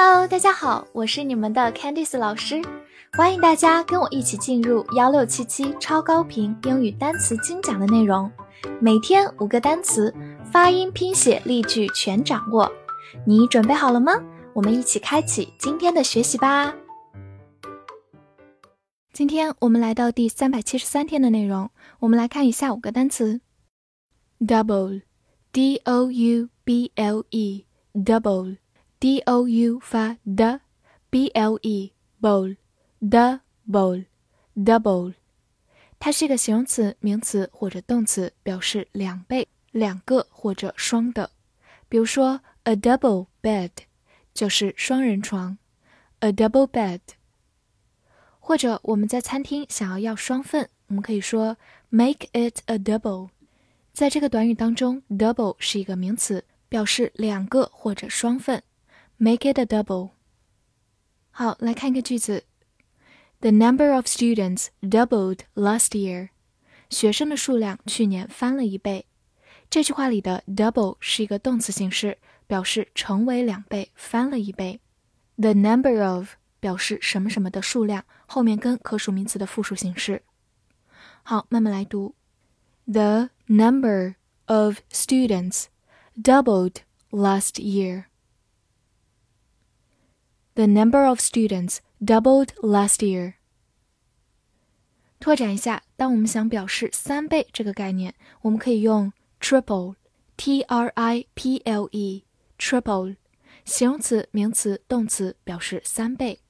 Hello，大家好，我是你们的 Candice 老师，欢迎大家跟我一起进入幺六七七超高频英语单词精讲的内容，每天五个单词，发音、拼写、例句全掌握，你准备好了吗？我们一起开启今天的学习吧。今天我们来到第三百七十三天的内容，我们来看一下五个单词：double，d o u b l e，double。D o u 发的，b l e bowl，the bowl，double，它是一个形容词、名词或者动词，表示两倍、两个或者双的。比如说，a double bed 就是双人床，a double bed。或者我们在餐厅想要要双份，我们可以说 make it a double。在这个短语当中，double 是一个名词，表示两个或者双份。Make it a double。好，来看一个句子：The number of students doubled last year。学生的数量去年翻了一倍。这句话里的 double 是一个动词形式，表示成为两倍，翻了一倍。The number of 表示什么什么的数量，后面跟可数名词的复数形式。好，慢慢来读：The number of students doubled last year。 The number of students doubled last year。拓展一下，当我们想表示三倍这个概念，我们可以用 triple，t r i p l e，triple，形容词、名词、动词，表示三倍。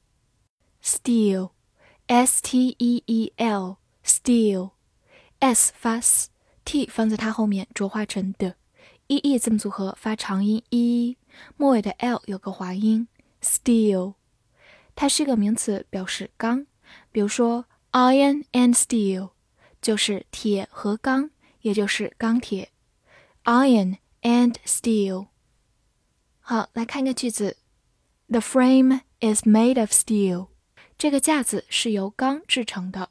steal，s t e e l，steal，s 发 s，t 放在它后面浊化成的，e e 字母组合发长音 e，末尾的 l 有个滑音。 Steel，它是一个名词，表示钢。比如说，iron and steel 就是铁和钢，也就是钢铁。Iron and steel。好，来看一个句子：The frame is made of steel。这个架子是由钢制成的。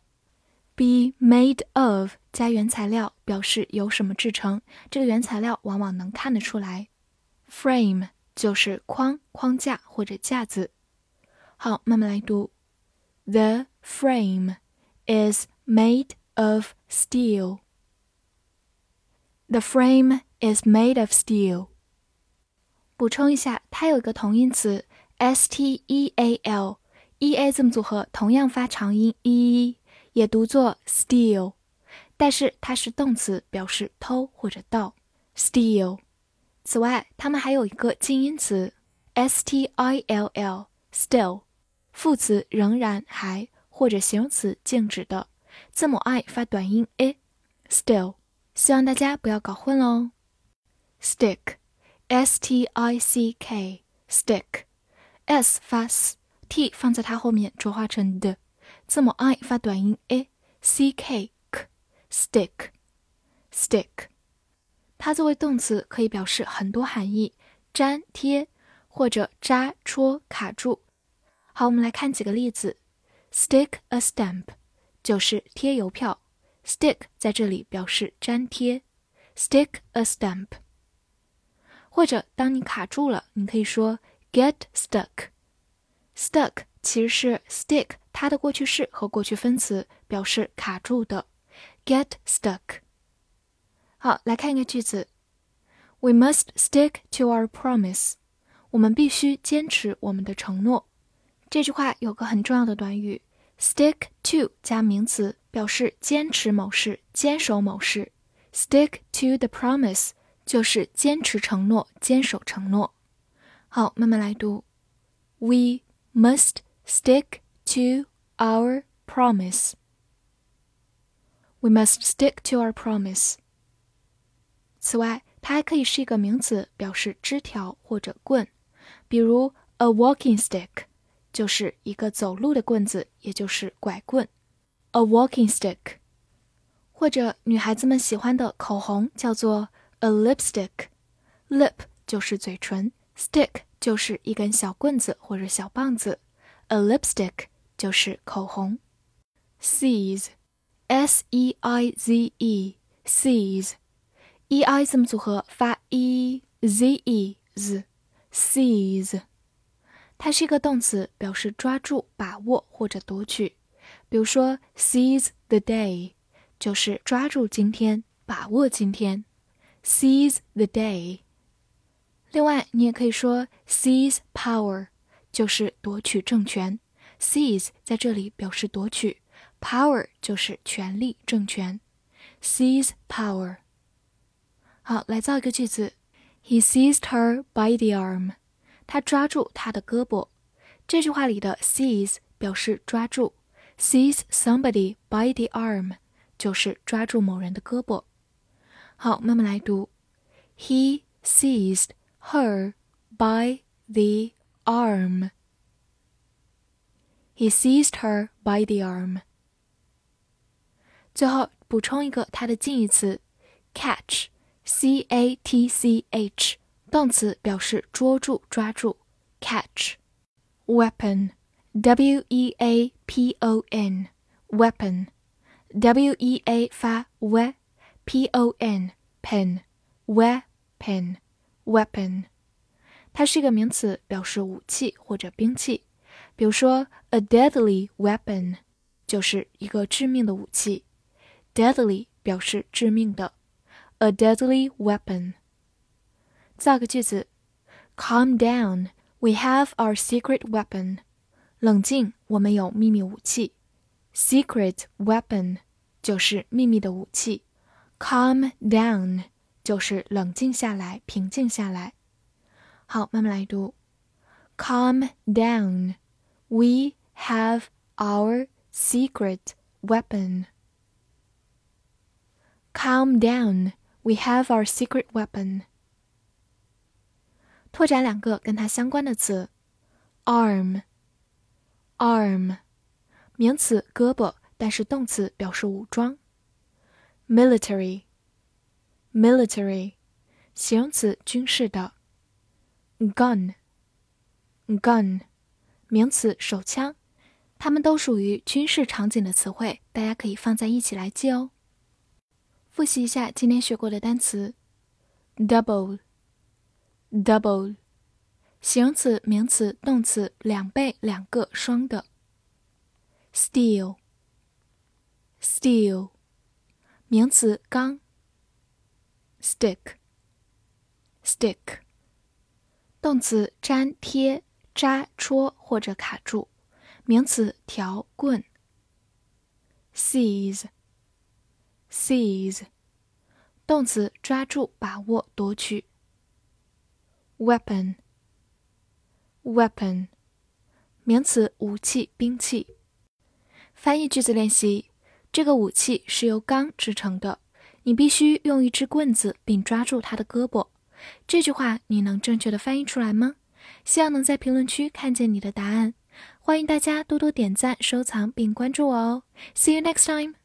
Be made of 加原材料，表示由什么制成。这个原材料往往能看得出来。Frame。就是框、框架或者架子。好，慢慢来读。The frame is made of steel. The frame is made of steel. 补充一下，它有一个同音词 s t e a l e a 字母组合，同样发长音 e，也读作 steal，但是它是动词，表示偷或者盗。steal。 此外，它们还有一个近音词，s t i l l，still，副词仍然还或者形容词静止的，字母 i 发短音 a，still，希望大家不要搞混喽。stick，s t i c k，stick，s 发 s，t 放在它后面浊化成的，字母 i 发短音 a，c k k，stick，stick。它作为动词可以表示很多含义，粘贴或者扎戳卡住。好，我们来看几个例子。Stick a stamp 就是贴邮票，stick 在这里表示粘贴。Stick a stamp。或者当你卡住了，你可以说 get stuck。Stuck 其实是 stick 它的过去式和过去分词，表示卡住的。Get stuck。好，来看一个句子：We must stick to our promise。我们必须坚持我们的承诺。这句话有个很重要的短语：stick to 加名词，表示坚持某事、坚守某事。Stick to the promise 就是坚持承诺、坚守承诺。好，慢慢来读：We must stick to our promise。We must stick to our promise。 此外，它还可以是一个名词，表示枝条或者棍，比如 a walking stick 就是一个走路的棍子，也就是拐棍。a walking stick，或者女孩子们喜欢的口红叫做 a lipstick，lip 就是嘴唇，stick 就是一根小棍子或者小棒子，a lipstick 就是口红。seize，s e i z e seize e i z e，seize。e i 字母组合发 e z e z seize，它是一个动词，表示抓住、把握或者夺取。比如说，seize the day 就是抓住今天、把握今天。seize the day。另外，你也可以说 seize power，就是夺取政权。seize 在这里表示夺取，power 就是权力、政权。seize power。好，来造一个句子：He seized her by the arm。他抓住她的胳膊。这句话里的 seize 表示抓住，seize somebody by the arm 就是抓住某人的胳膊。好，慢慢来读：He seized her by the arm. He seized her by the arm. 最后补充一个它的近义词 ，catch，c a t c h，动词表示捉住、抓住，catch。weapon，w e a p o n，weapon，w e a 发 w，p o n pen，weapon，weapon，它是一个名词，表示武器或者兵器。比如说，a deadly weapon 就是一个致命的武器。deadly 表示致命的 ，a deadly weapon。造个句子：Calm down, we have our secret weapon。冷静，我们有秘密武器。secret weapon 就是秘密的武器。Calm down 就是冷静下来，平静下来。好，慢慢来读。Calm down. We have our secret weapon. Calm down. We have our secret weapon. 拓展两个跟它相关的词：arm。arm，名词胳膊，但是动词表示武装。military。military，形容词军事的。gun。gun。名词手枪，它们都属于军事场景的词汇，大家可以放在一起来记哦。 复习一下今天学过的单词：double，double，形容词、名词、动词，两倍、两个、双的；steel，steel，名词钢；stick，stick，动词粘贴。扎、戳或者卡住，名词条棍；seize。seize，动词抓住、把握、夺取。weapon，weapon，名词武器、兵器。翻译句子练习：这个武器是由钢制成的，你必须用一支棍子并抓住它的胳膊。这句话你能正确的翻译出来吗？希望能在评论区看见你的答案，欢迎大家多多点赞、收藏并关注我哦。See you next time.